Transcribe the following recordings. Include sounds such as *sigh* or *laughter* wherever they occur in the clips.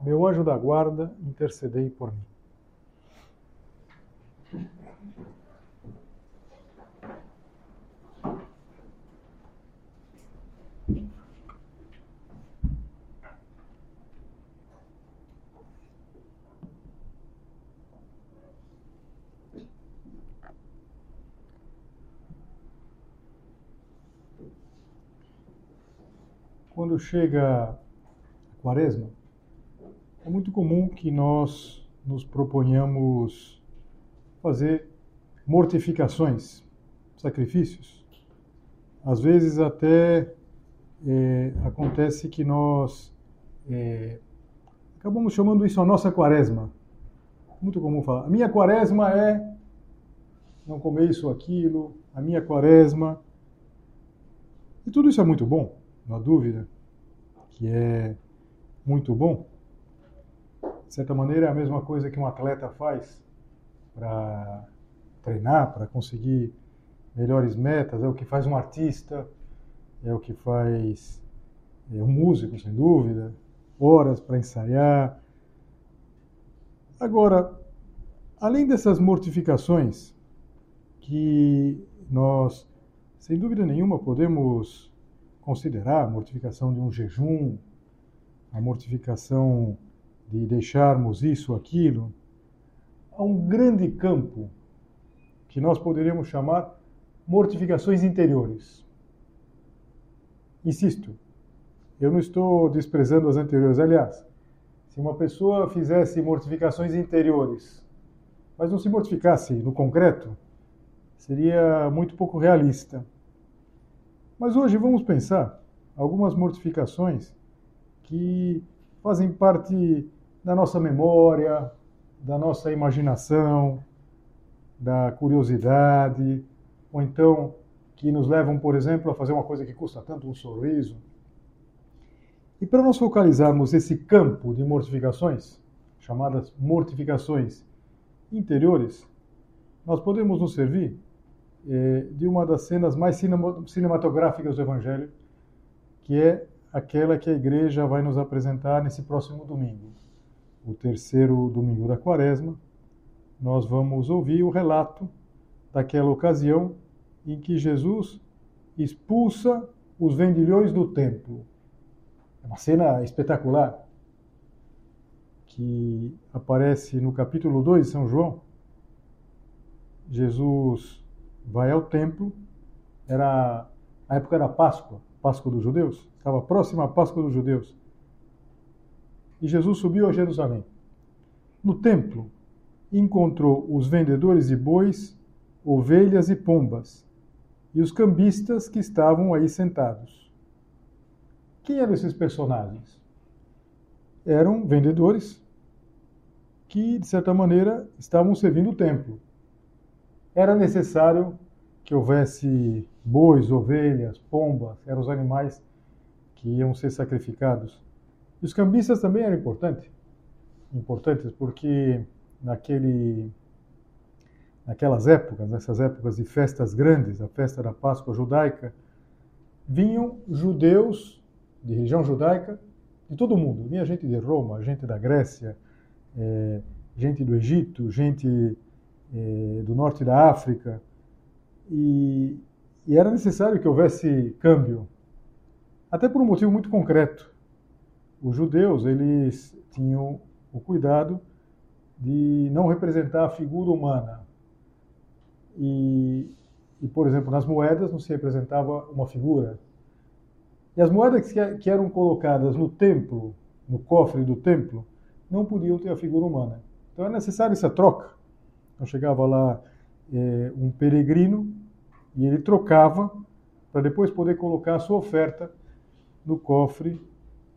meu anjo da guarda, intercedei por mim. Quando chega a quaresma, é muito comum que nós nos proponhamos fazer mortificações, sacrifícios. Às vezes até é, acontece que nós é, acabamos chamando isso a nossa quaresma. Muito comum falar. A minha quaresma é não comer isso ou aquilo, a minha quaresma. E tudo isso é muito bom, não há dúvida, que é muito bom de certa maneira, é a mesma coisa que um atleta faz para treinar, para conseguir melhores metas, é o que faz um artista, é o que faz é, um músico, sem dúvida, horas para ensaiar. Agora, além dessas mortificações que nós, sem dúvida nenhuma, podemos considerar a mortificação de um jejum, a mortificação de deixarmos isso aquilo, há um grande campo que nós poderíamos chamar mortificações interiores. Insisto, eu não estou desprezando as anteriores. Aliás, se uma pessoa fizesse mortificações interiores, mas não se mortificasse no concreto, seria muito pouco realista. Mas hoje vamos pensar algumas mortificações que fazem parte da nossa memória, da nossa imaginação, da curiosidade, ou então que nos levam, por exemplo, a fazer uma coisa que custa tanto um sorriso. E para nós focalizarmos esse campo de mortificações, chamadas mortificações interiores, nós podemos nos servir eh, de uma das cenas mais cinematográficas do Evangelho, que é aquela que a igreja vai nos apresentar nesse próximo domingo o terceiro domingo da quaresma, nós vamos ouvir o relato daquela ocasião em que Jesus expulsa os vendilhões do templo. É uma cena espetacular que aparece no capítulo 2 de São João. Jesus vai ao templo, era a época da Páscoa, Páscoa dos judeus, estava próxima à Páscoa dos judeus e Jesus subiu a Jerusalém. No templo, encontrou os vendedores de bois, ovelhas e pombas, e os cambistas que estavam aí sentados. Quem eram esses personagens? Eram vendedores que, de certa maneira, estavam servindo o templo. Era necessário que houvesse bois, ovelhas, pombas, eram os animais que iam ser sacrificados. Os cambistas também eram importantes, importantes porque naquele, naquelas épocas, nessas épocas de festas grandes, a festa da Páscoa judaica, vinham judeus de religião judaica de todo mundo. Vinha gente de Roma, gente da Grécia, é, gente do Egito, gente é, do norte da África. E, e era necessário que houvesse câmbio, até por um motivo muito concreto os judeus eles tinham o cuidado de não representar a figura humana. E, e, por exemplo, nas moedas não se representava uma figura. E as moedas que, que eram colocadas no templo, no cofre do templo, não podiam ter a figura humana. Então é necessária essa troca. Então chegava lá é, um peregrino e ele trocava para depois poder colocar a sua oferta no cofre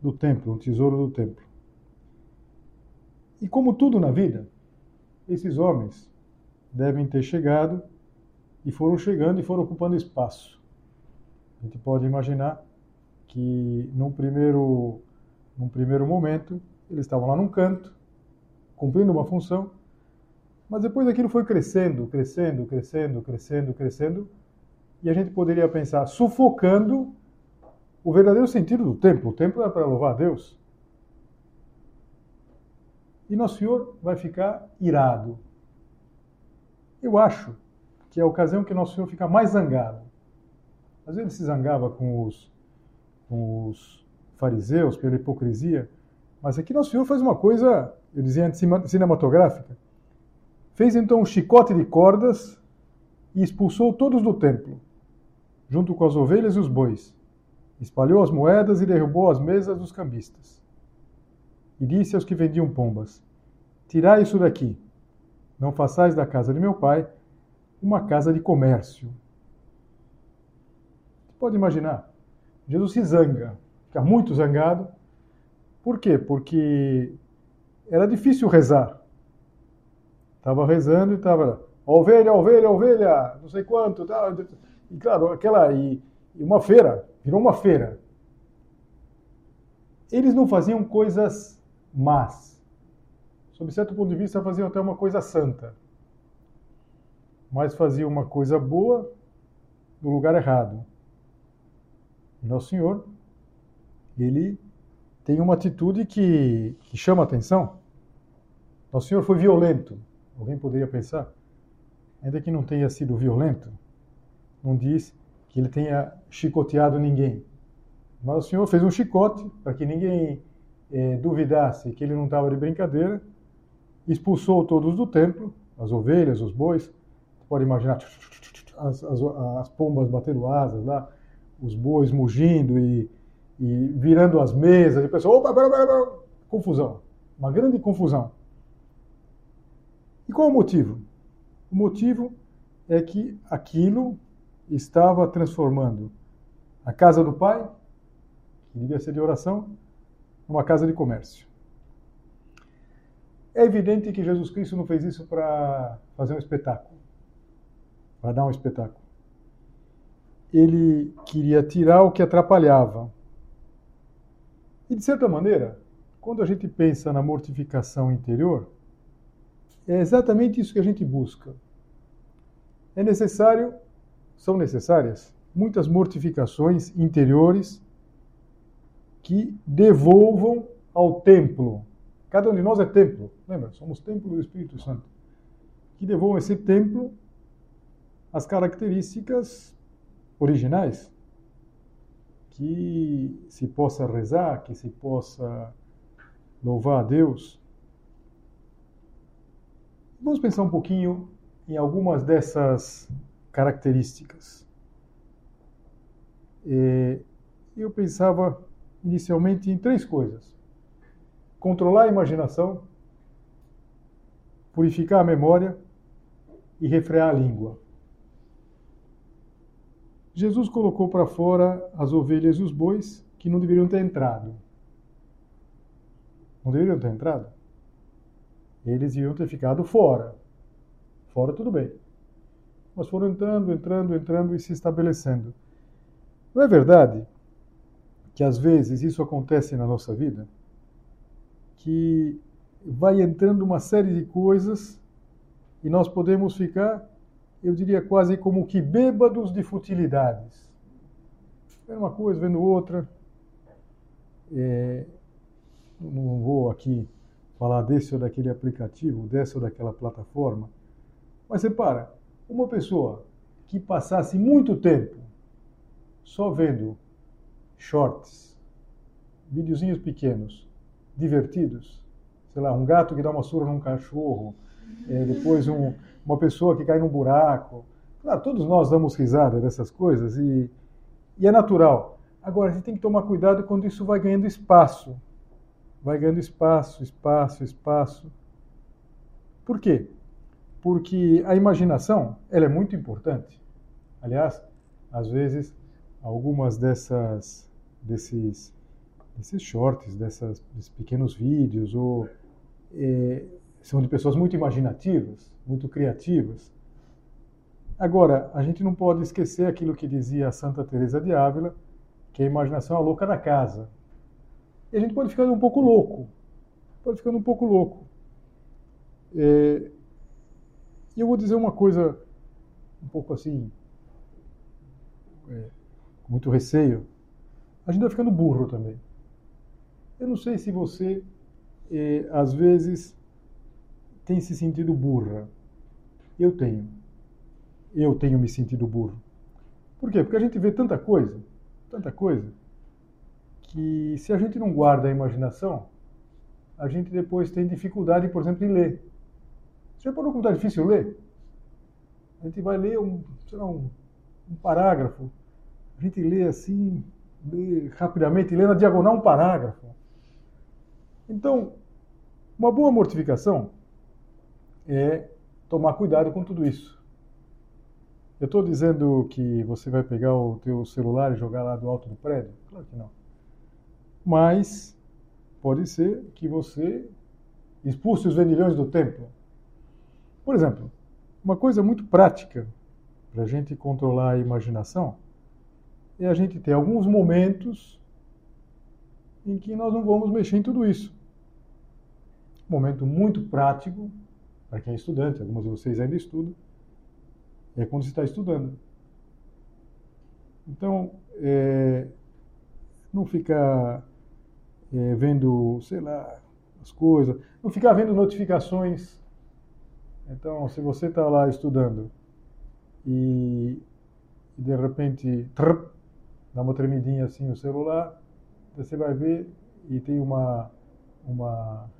do templo, um tesouro do templo. E como tudo na vida, esses homens devem ter chegado e foram chegando e foram ocupando espaço. A gente pode imaginar que num primeiro, num primeiro momento eles estavam lá num canto, cumprindo uma função, mas depois aquilo foi crescendo, crescendo, crescendo, crescendo, crescendo, e a gente poderia pensar sufocando o verdadeiro sentido do templo. O templo é para louvar a Deus. E Nosso Senhor vai ficar irado. Eu acho que é a ocasião que Nosso Senhor fica mais zangado. Às vezes ele se zangava com os, com os fariseus pela hipocrisia, mas aqui Nosso Senhor faz uma coisa, eu dizia antes, cinematográfica. Fez então um chicote de cordas e expulsou todos do templo, junto com as ovelhas e os bois. Espalhou as moedas e derrubou as mesas dos cambistas. E disse aos que vendiam pombas: Tirai isso daqui. Não façais da casa de meu pai uma casa de comércio. Você pode imaginar, Jesus se zanga, fica muito zangado. Por quê? Porque era difícil rezar. Estava rezando e estava ovelha, ovelha, ovelha, não sei quanto. E claro, aquela. E, e uma feira, virou uma feira. Eles não faziam coisas más. Sob certo ponto de vista, faziam até uma coisa santa mas fazia uma coisa boa no lugar errado. E Nosso Senhor, ele tem uma atitude que, que chama atenção. Nosso Senhor foi violento. Alguém poderia pensar, ainda que não tenha sido violento, não diz que ele tenha chicoteado ninguém. Mas o Senhor fez um chicote para que ninguém é, duvidasse que ele não estava de brincadeira, expulsou todos do templo, as ovelhas, os bois, pode imaginar as, as, as, pombas batendo asas lá, os bois mugindo e, e virando as mesas, e o pessoal, opa, pera, pera, pera. confusão, uma grande confusão. E qual o motivo? O motivo é que aquilo estava transformando a casa do pai, que devia ser de oração, numa casa de comércio. É evidente que Jesus Cristo não fez isso para fazer um espetáculo para dar um espetáculo. Ele queria tirar o que atrapalhava. E, de certa maneira, quando a gente pensa na mortificação interior, é exatamente isso que a gente busca. É necessário, são necessárias, muitas mortificações interiores que devolvam ao templo. Cada um de nós é templo, lembra? Somos templo do Espírito Santo. Que devolvam esse templo as características originais que se possa rezar, que se possa louvar a Deus. Vamos pensar um pouquinho em algumas dessas características. Eu pensava inicialmente em três coisas: controlar a imaginação, purificar a memória e refrear a língua. Jesus colocou para fora as ovelhas e os bois que não deveriam ter entrado. Não deveriam ter entrado? Eles iam ter ficado fora. Fora tudo bem. Mas foram entrando, entrando, entrando e se estabelecendo. Não é verdade que às vezes isso acontece na nossa vida? Que vai entrando uma série de coisas e nós podemos ficar eu diria quase como que bêbados de futilidades. Vendo uma coisa, vendo outra. É, não vou aqui falar desse ou daquele aplicativo, dessa ou daquela plataforma, mas repara, uma pessoa que passasse muito tempo só vendo shorts, videozinhos pequenos, divertidos, sei lá, um gato que dá uma surra num cachorro, é, depois um, uma pessoa que cai num buraco. Claro, todos nós damos risada dessas coisas e, e é natural. Agora, a gente tem que tomar cuidado quando isso vai ganhando espaço. Vai ganhando espaço, espaço, espaço. Por quê? Porque a imaginação ela é muito importante. Aliás, às vezes, algumas dessas, desses, desses shorts, dessas, desses pequenos vídeos, ou é, são de pessoas muito imaginativas, muito criativas. Agora, a gente não pode esquecer aquilo que dizia Santa Teresa de Ávila, que a imaginação é a louca da casa. E a gente pode ficar um pouco louco, pode ficar um pouco louco. É, e eu vou dizer uma coisa um pouco assim, é, com muito receio. A gente vai ficando burro também. Eu não sei se você, é, às vezes, tem se sentido burra. Eu tenho eu tenho me sentido burro. Por quê? Porque a gente vê tanta coisa, tanta coisa, que se a gente não guarda a imaginação, a gente depois tem dificuldade, por exemplo, em ler. Você já parou como está difícil ler? A gente vai ler um, sei lá, um, um parágrafo, a gente lê assim, lê rapidamente, lê na diagonal um parágrafo. Então, uma boa mortificação é tomar cuidado com tudo isso. Eu estou dizendo que você vai pegar o teu celular e jogar lá do alto do prédio? Claro que não. Mas pode ser que você expulse os vendilhões do templo. Por exemplo, uma coisa muito prática para a gente controlar a imaginação é a gente ter alguns momentos em que nós não vamos mexer em tudo isso. Um momento muito prático, para quem é estudante, alguns de vocês ainda estudam, é quando você está estudando. Então, é, não ficar é, vendo, sei lá, as coisas, não ficar vendo notificações. Então, se você está lá estudando e, de repente trrr, dá uma tremidinha assim no celular, você vai ver e tem uma, uma,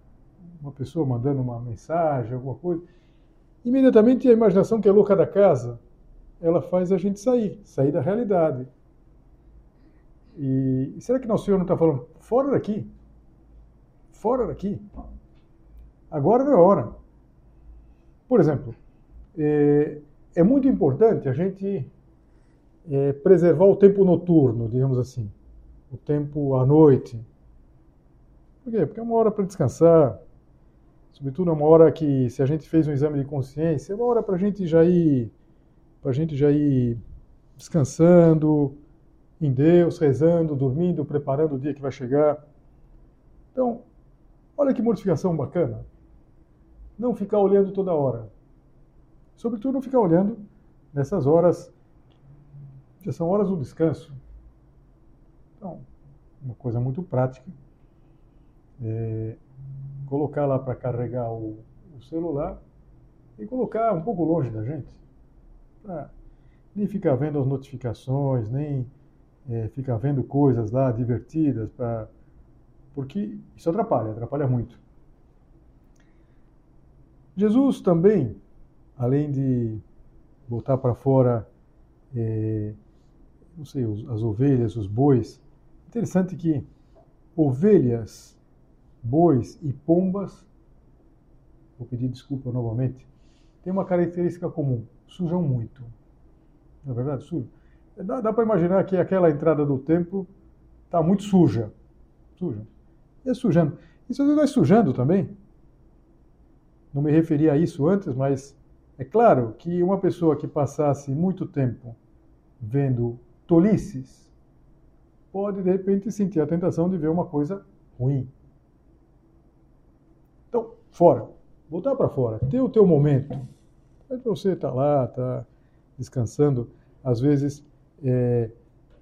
uma pessoa mandando uma mensagem, alguma coisa imediatamente a imaginação que é louca da casa, ela faz a gente sair, sair da realidade. E, e será que nosso Senhor não está falando, fora daqui, fora daqui, agora não é hora. Por exemplo, é, é muito importante a gente é, preservar o tempo noturno, digamos assim, o tempo à noite. Por quê? Porque é uma hora para descansar, Sobretudo é uma hora que, se a gente fez um exame de consciência, é uma hora para a gente já ir, para a gente já ir descansando em Deus, rezando, dormindo, preparando o dia que vai chegar. Então, olha que mortificação bacana. Não ficar olhando toda hora. Sobretudo não ficar olhando nessas horas, que são horas do descanso. Então, uma coisa muito prática. É, colocar lá para carregar o, o, celular e colocar um pouco longe da gente. Pra nem ficar vendo as notificações, nem é, ficar vendo coisas lá divertidas, pra, porque isso atrapalha, atrapalha muito. Jesus também, além de botar para fora, é, não sei, as ovelhas, os bois, interessante que ovelhas bois e pombas, vou pedir desculpa novamente, tem uma característica comum, sujam muito. Na é verdade, sujam. Dá, dá para imaginar que aquela entrada do templo está muito suja. Suja. E é sujando. Isso vai sujando também. Não me referi a isso antes, mas é claro que uma pessoa que passasse muito tempo vendo tolices pode de repente sentir a tentação de ver uma coisa ruim fora. Voltar para fora. Ter o teu momento. É para você estar tá lá, estar tá descansando. Às vezes, é,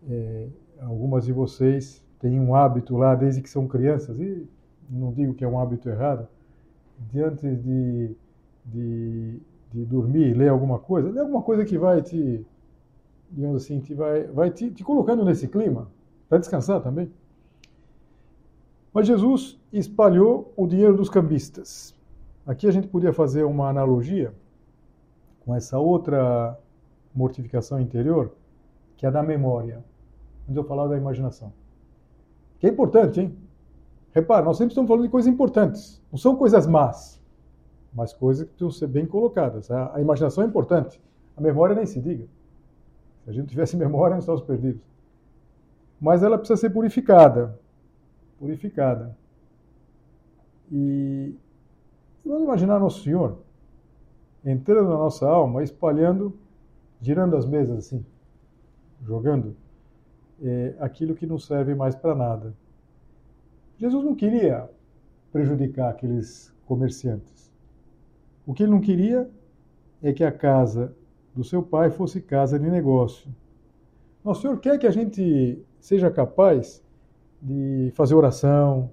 é, algumas de vocês têm um hábito lá desde que são crianças, e não digo que é um hábito errado, diante de, de, de dormir, ler alguma coisa, ler alguma coisa que vai te, digamos assim, te vai, vai te, te colocando nesse clima, para descansar também. Mas Jesus espalhou o dinheiro dos cambistas. Aqui a gente podia fazer uma analogia com essa outra mortificação interior, que é a da memória. Antes eu falar da imaginação. Que é importante, hein? Repara, nós sempre estamos falando de coisas importantes. Não são coisas más, mas coisas que precisam ser bem colocadas. A, imaginação é importante. A memória nem se diga. Se a gente tivesse *laughs* memória, nós estávamos perdidos. Mas ela precisa ser purificada. purificada. E vamos imaginar Nosso Senhor entrando na nossa alma, espalhando, girando as mesas assim, jogando é, aquilo que não serve mais para nada. Jesus não queria prejudicar aqueles comerciantes. O que ele não queria é que a casa do seu pai fosse casa de negócio. Nosso Senhor quer que a gente seja capaz de fazer oração,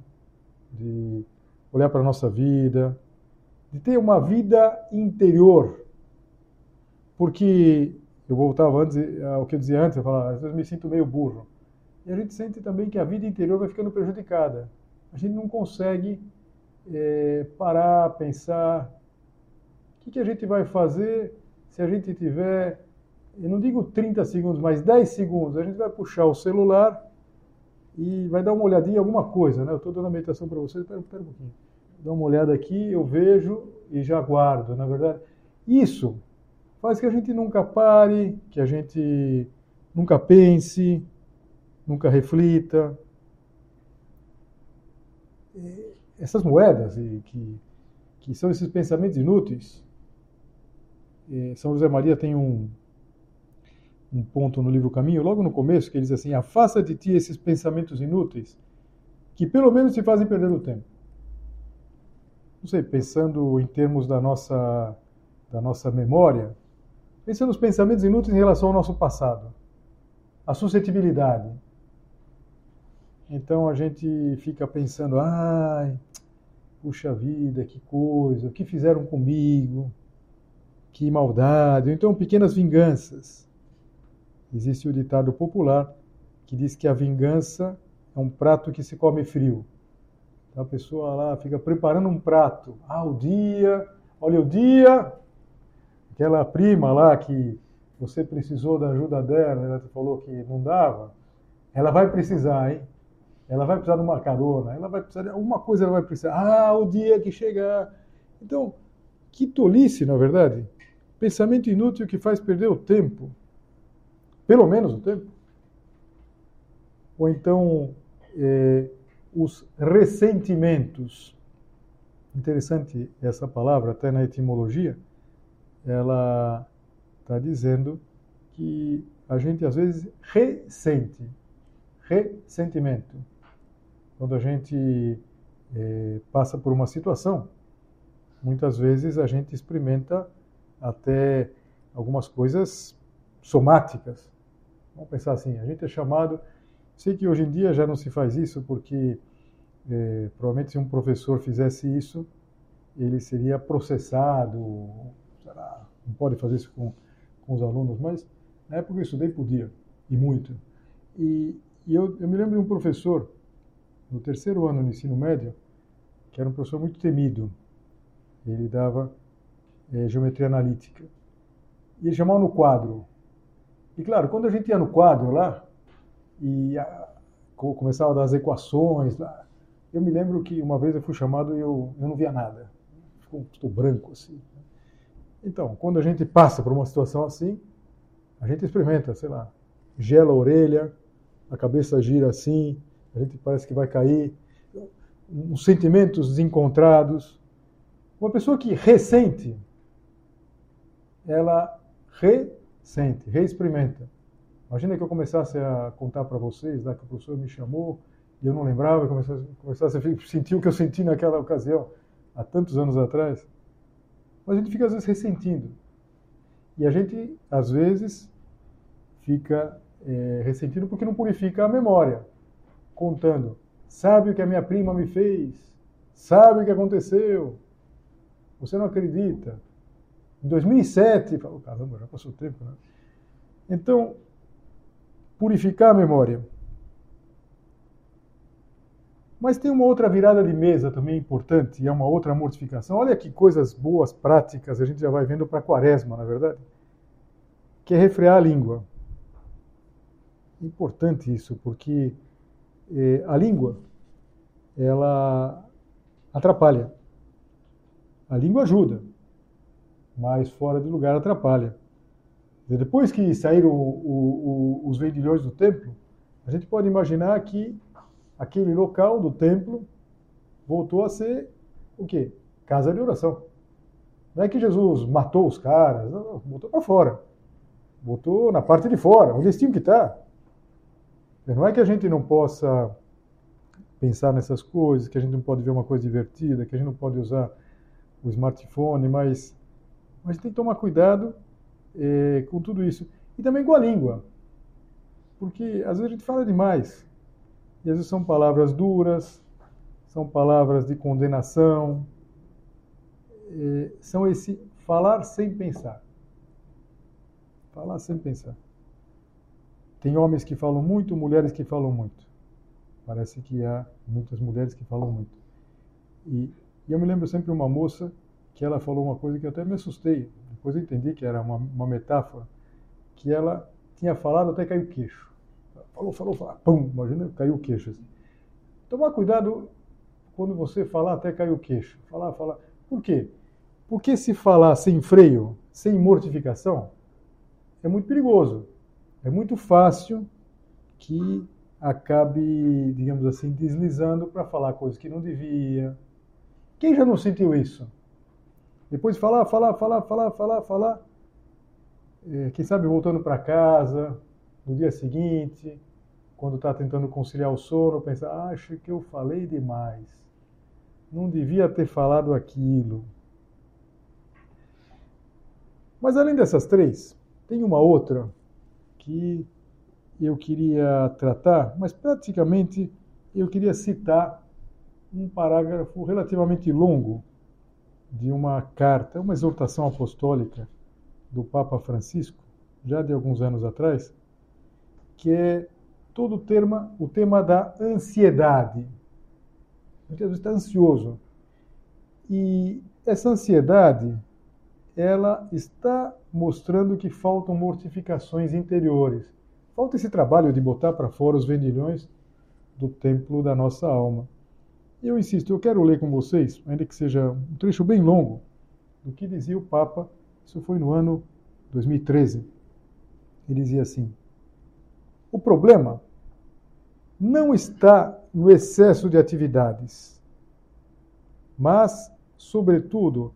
de olhar para a nossa vida, de ter uma vida interior. Porque eu voltava antes ao que eu dizia antes, eu falava, às vezes me sinto meio burro. E a gente sente também que a vida interior vai ficando prejudicada. A gente não consegue é, parar, pensar, o que, que a gente vai fazer se a gente tiver, eu não digo 30 segundos, mas 10 segundos, a gente vai puxar o celular e vai dar uma olhadinha em alguma coisa, né? Eu estou dando a meditação para vocês, espera, espera um pouquinho. Dá uma olhada aqui, eu vejo e já guardo, na verdade. Isso faz que a gente nunca pare, que a gente nunca pense, nunca reflita. Essas moedas que, que são esses pensamentos inúteis, são José Maria tem um, um ponto no livro Caminho, logo no começo, que ele diz assim: Afasta de ti esses pensamentos inúteis, que pelo menos te fazem perder o tempo. Não sei, pensando em termos da nossa, da nossa memória, pensando nos pensamentos inúteis em relação ao nosso passado, a suscetibilidade. Então a gente fica pensando: ai, puxa vida, que coisa, o que fizeram comigo? que maldade, então pequenas vinganças. Existe o ditado popular que diz que a vingança é um prato que se come frio. Então a pessoa lá fica preparando um prato. Ah, o dia, olha o dia, aquela prima lá que você precisou da ajuda dela, ela falou que não dava, ela vai precisar, hein? Ela vai precisar de uma carona, ela vai precisar de alguma coisa, ela vai precisar. Ah, o dia que chegar. Então, que tolice, na verdade. Pensamento inútil que faz perder o tempo. Pelo menos o tempo. Ou então, é, os ressentimentos. Interessante essa palavra, até na etimologia. Ela está dizendo que a gente às vezes ressente. Ressentimento. Quando a gente é, passa por uma situação, muitas vezes a gente experimenta até algumas coisas somáticas. Vamos pensar assim, a gente é chamado. Sei que hoje em dia já não se faz isso, porque é, provavelmente se um professor fizesse isso, ele seria processado, lá, não pode fazer isso com, com os alunos, mas na época eu estudei podia, e muito. E, e eu, eu me lembro de um professor, no terceiro ano do ensino médio, que era um professor muito temido. Ele dava é, geometria analítica. E ele chamava no quadro. E claro, quando a gente ia no quadro lá, e a, começava a dar as equações lá, eu me lembro que uma vez eu fui chamado e eu, eu não via nada. Ficou tudo branco assim. Então, quando a gente passa por uma situação assim, a gente experimenta, sei lá, gela a orelha, a cabeça gira assim, a gente parece que vai cair, uns sentimentos desencontrados. Uma pessoa que ressente ela ressente, reexperimenta. Imagina que eu começasse a contar para vocês, lá que o professor me chamou e eu não lembrava, começasse, começasse a sentir o que eu senti naquela ocasião, há tantos anos atrás. Mas a gente fica às vezes ressentindo. E a gente, às vezes, fica é, ressentindo porque não purifica a memória, contando. Sabe o que a minha prima me fez? Sabe o que aconteceu? Você não acredita? Em 2007, falou, caramba, já passou tempo, né? Então, purificar a memória. Mas tem uma outra virada de mesa também importante, e é uma outra mortificação. Olha que coisas boas, práticas, a gente já vai vendo para quaresma, na verdade. Que é refrear a língua. Importante isso, porque a língua, ela atrapalha. A língua ajuda mas fora de lugar atrapalha. Depois que saíram o, o, os vendilhões do templo, a gente pode imaginar que aquele local do templo voltou a ser o quê? Casa de oração. Não é que Jesus matou os caras, não botou para fora. Botou na parte de fora, onde eles tinham que estar. Não é que a gente não possa pensar nessas coisas, que a gente não pode ver uma coisa divertida, que a gente não pode usar o smartphone, mas, mas tem que tomar cuidado é, com tudo isso. E também com a língua. Porque às vezes a gente fala demais. E às vezes são palavras duras, são palavras de condenação, é, são esse falar sem pensar. Falar sem pensar. Tem homens que falam muito, mulheres que falam muito. Parece que há muitas mulheres que falam muito. E, e eu me lembro sempre de uma moça que ela falou uma coisa que eu até me assustei. Depois eu entendi que era uma, uma metáfora, que ela tinha falado até caiu o queixo. Falou, falou, falou, pum, imagina, caiu o queixo. Assim. Tomar cuidado quando você falar até cair o queixo. Falar, falar. Por quê? Porque se falar sem freio, sem mortificação, é muito perigoso. É muito fácil que acabe, digamos assim, deslizando para falar coisas que não devia. Quem já não sentiu isso? Depois de falar, falar, falar, falar, falar, falar, é, quem sabe voltando para casa, no dia seguinte, quando está tentando conciliar o sono, pensa, acho que eu falei demais. Não devia ter falado aquilo. Mas além dessas três, tem uma outra que eu queria tratar, mas praticamente eu queria citar um parágrafo relativamente longo de uma carta, uma exortação apostólica do Papa Francisco, já de alguns anos atrás, que é todo o tema, o tema da ansiedade. Muitas vezes está ansioso. E essa ansiedade, ela está mostrando que faltam mortificações interiores. Falta esse trabalho de botar para fora os vendilhões do templo da nossa alma. Eu insisto, eu quero ler com vocês, ainda que seja um trecho bem longo, do que dizia o Papa, isso foi no ano 2013. Ele dizia assim: o problema não está no excesso de atividades, mas, sobretudo,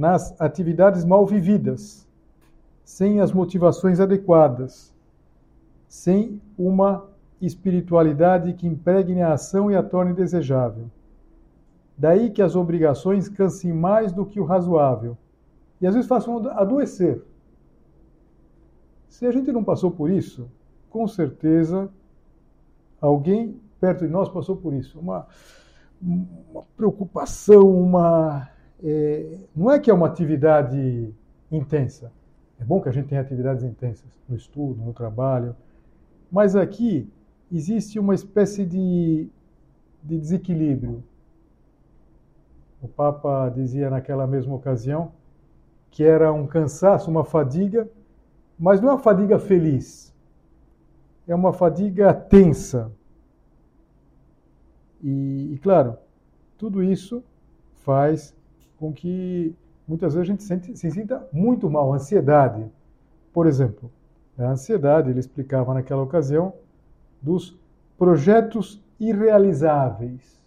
nas atividades mal vividas, sem as motivações adequadas, sem uma espiritualidade que impregne a ação e a torne desejável. Daí que as obrigações cansem mais do que o razoável e às vezes façam adoecer. Se a gente não passou por isso, com certeza alguém perto de nós passou por isso. Uma, uma preocupação, uma. É, não é que é uma atividade intensa. É bom que a gente tenha atividades intensas no estudo, no trabalho, mas aqui existe uma espécie de, de desequilíbrio. O Papa dizia naquela mesma ocasião que era um cansaço, uma fadiga, mas não é uma fadiga feliz é uma fadiga tensa. E, e, claro, tudo isso faz com que muitas vezes a gente sente, se sinta muito mal, ansiedade. Por exemplo, a ansiedade, ele explicava naquela ocasião, dos projetos irrealizáveis.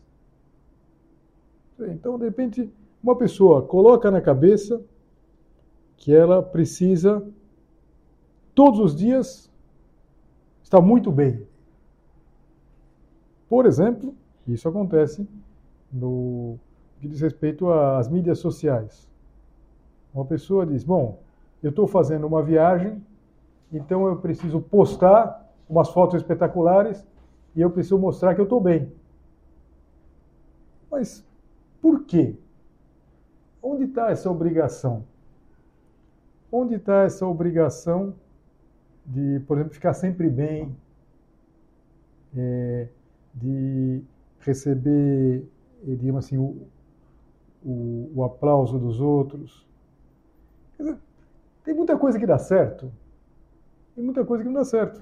Então, de repente, uma pessoa coloca na cabeça que ela precisa todos os dias está muito bem. Por exemplo, isso acontece no que diz respeito às mídias sociais. Uma pessoa diz: Bom, eu estou fazendo uma viagem, então eu preciso postar umas fotos espetaculares e eu preciso mostrar que eu estou bem. Mas por quê? Onde está essa obrigação? Onde está essa obrigação de, por exemplo, ficar sempre bem, é, de receber, eh, digamos assim, o, o, o aplauso dos outros. Dizer, tem muita coisa que dá certo e muita coisa que não dá certo.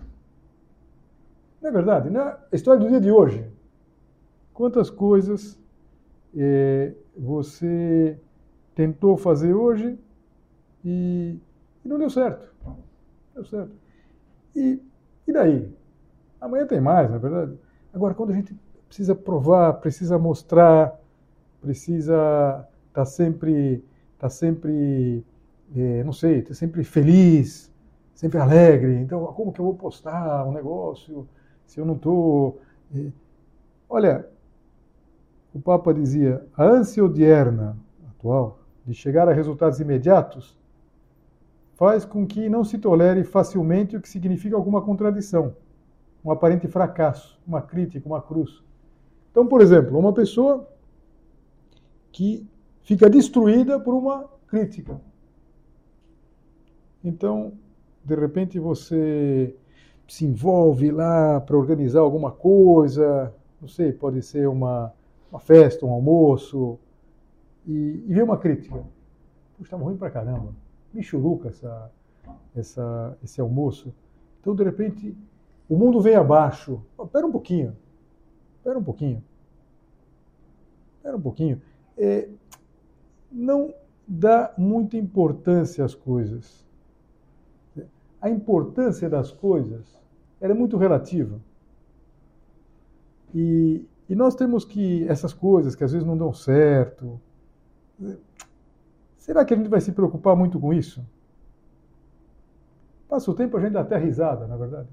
Não é verdade? Na história do dia de hoje, quantas coisas é, você tentou fazer hoje e, e não deu certo. Deu certo. E, e daí? Amanhã tem mais, na é verdade. Agora, quando a gente precisa provar, precisa mostrar, precisa estar tá sempre, tá sempre, é, não sei, tá sempre feliz, sempre alegre. Então, como que eu vou postar um negócio se eu não estou? É... Olha, o Papa dizia, a ânsia odierna atual de chegar a resultados imediatos faz com que não se tolere facilmente o que significa alguma contradição, um aparente fracasso, uma crítica, uma cruz. Então, por exemplo, uma pessoa que fica destruída por uma crítica. Então, de repente você se envolve lá para organizar alguma coisa, não sei, pode ser uma, uma festa, um almoço, e, e vê uma crítica. Puxa, estava ruim pra caramba. Michuruca essa, essa, esse almoço. Então, de repente, o mundo vem abaixo. Espera um pouquinho. Espera um pouquinho. Espera um pouquinho. É, não dá muita importância às coisas. A importância das coisas é muito relativa. E, e nós temos que, essas coisas que às vezes não dão certo, será que a gente vai se preocupar muito com isso? Passa o tempo, a gente dá até risada, na verdade.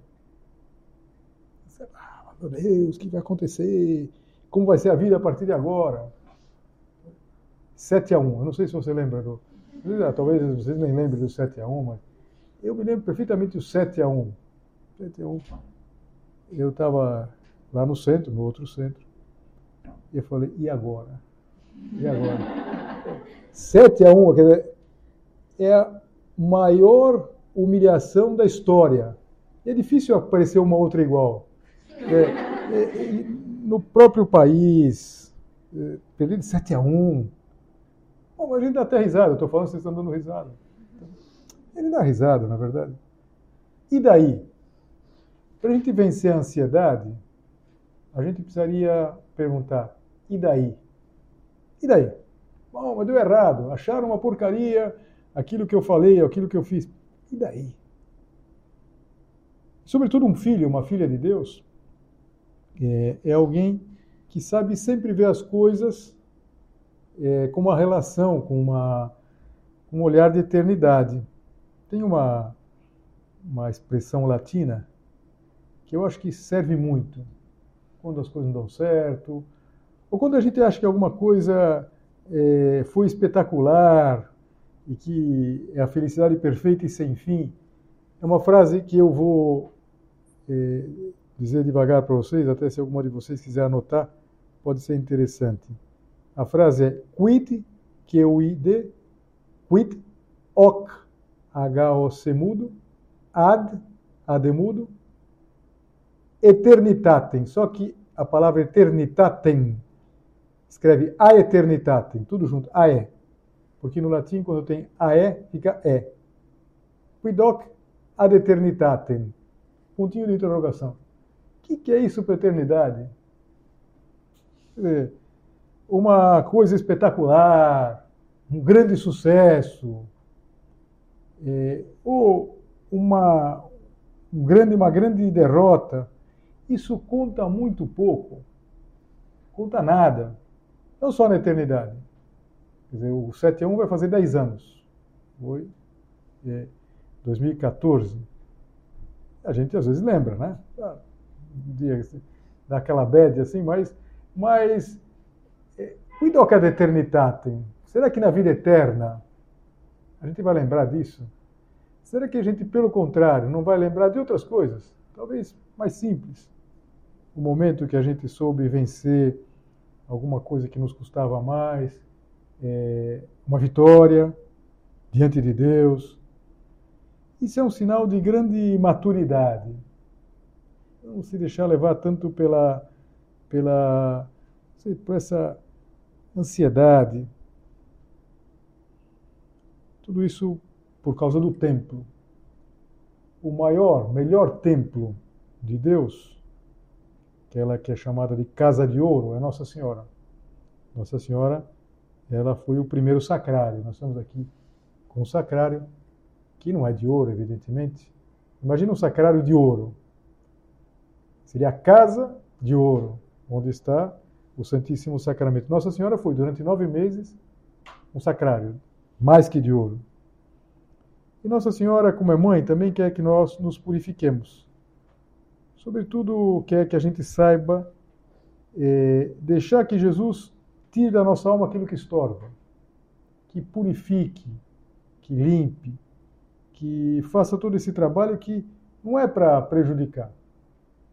Ah, meu Deus, o que vai acontecer? Como vai ser a vida a partir de agora? 7 a 1. Eu não sei se você lembra do. Talvez vocês nem lembrem do 7 a 1, mas eu me lembro perfeitamente do 7 a 1. 7 a 1. Eu estava lá no centro, no outro centro, e eu falei, e agora? E agora? 7 a 1, quer dizer, é a maior humilhação da história. É difícil aparecer uma outra igual. É, é, no próprio país, é, perder de 7 a 1, Bom, a gente dá até risada, eu estou falando, vocês estão dando risada. Ele dá risada, na verdade. E daí? Para a gente vencer a ansiedade, a gente precisaria perguntar: e daí? E daí? Bom, mas deu errado, acharam uma porcaria, aquilo que eu falei, aquilo que eu fiz. E daí? Sobretudo um filho, uma filha de Deus, é, é alguém que sabe sempre ver as coisas é, com uma relação, com uma, um olhar de eternidade. Tem uma, uma expressão latina que eu acho que serve muito quando as coisas não dão certo, ou quando a gente acha que alguma coisa é, foi espetacular e que é a felicidade perfeita e sem fim. É uma frase que eu vou é, dizer devagar para vocês, até se alguma de vocês quiser anotar, pode ser interessante. A frase é quid, Q-U-I-D, quid, hoc, H-O-C mudo, ad, ad mudo, eternitatem. Só que a palavra eternitatem escreve a eternitatem, tudo junto, ae. Porque no latim, quando tem ae, fica e. Quid hoc ad eternitatem. Pontinho de interrogação. O que, que é isso para eternidade? Quer dizer, uma coisa espetacular, um grande sucesso, é, ou uma, um grande, uma grande derrota, isso conta muito pouco, conta nada, não só na eternidade. Quer dizer, o 7 a 1 vai fazer 10 anos. Foi é, 2014. A gente às vezes lembra, né? Ah, um dia daquela bad assim, mas, mas Cuidado que a eternidade. Será que na vida eterna a gente vai lembrar disso? Será que a gente, pelo contrário, não vai lembrar de outras coisas? Talvez mais simples. O momento que a gente soube vencer alguma coisa que nos custava mais, é, uma vitória diante de Deus. Isso é um sinal de grande maturidade. Não se deixar levar tanto pela, pela, sei, por essa ansiedade. Tudo isso por causa do templo. O maior, melhor templo de Deus, aquela que é chamada de Casa de Ouro, é Nossa Senhora. Nossa Senhora, ela foi o primeiro sacrário. Nós estamos aqui com um sacrário que não é de ouro, evidentemente. Imagina um sacrário de ouro. Seria a casa de ouro. onde está o Santíssimo Sacramento. Nossa Senhora foi durante nove meses um sacrário, mais que de ouro. E Nossa Senhora, como é mãe, também quer que nós nos purifiquemos. Sobretudo, quer que a gente saiba é, deixar que Jesus tire da nossa alma aquilo que estorva, que purifique, que limpe, que faça todo esse trabalho que não é para prejudicar.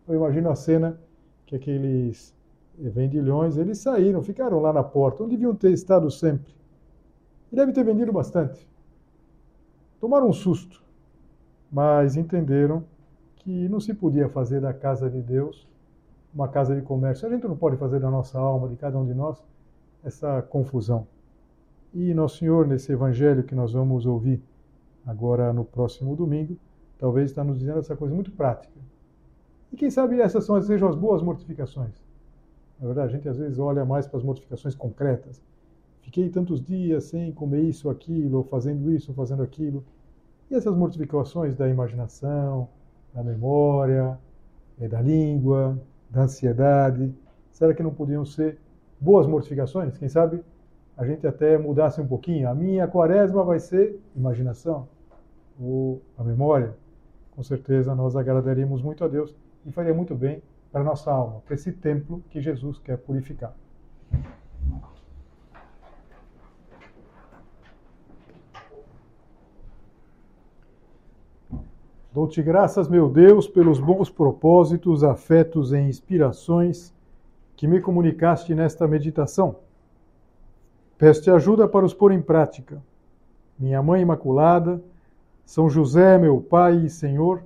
Eu imagino a cena que aqueles vendilhões, eles saíram, ficaram lá na porta, onde deviam ter estado sempre. E devem ter vendido bastante. Tomaram um susto, mas entenderam que não se podia fazer da casa de Deus uma casa de comércio. A gente não pode fazer da nossa alma, de cada um de nós, essa confusão. E Nosso Senhor, nesse evangelho que nós vamos ouvir agora no próximo domingo, talvez está nos dizendo essa coisa muito prática. E quem sabe essas são, sejam as boas mortificações. Na verdade, a gente às vezes olha mais para as mortificações concretas. Fiquei tantos dias sem comer isso, aquilo, fazendo isso, fazendo aquilo. E essas mortificações da imaginação, da memória, eh, da língua, da ansiedade, será que não podiam ser boas mortificações? Quem sabe a gente até mudasse um pouquinho. A minha quaresma vai ser imaginação ou a memória. Com certeza nós agradaríamos muito a Deus e faria muito bem para a nossa alma, para esse templo que Jesus quer purificar. Dou-te graças, meu Deus, pelos bons propósitos, afetos e inspirações que me comunicaste nesta meditação. Peço-te ajuda para os pôr em prática. Minha Mãe Imaculada, São José, meu Pai e Senhor,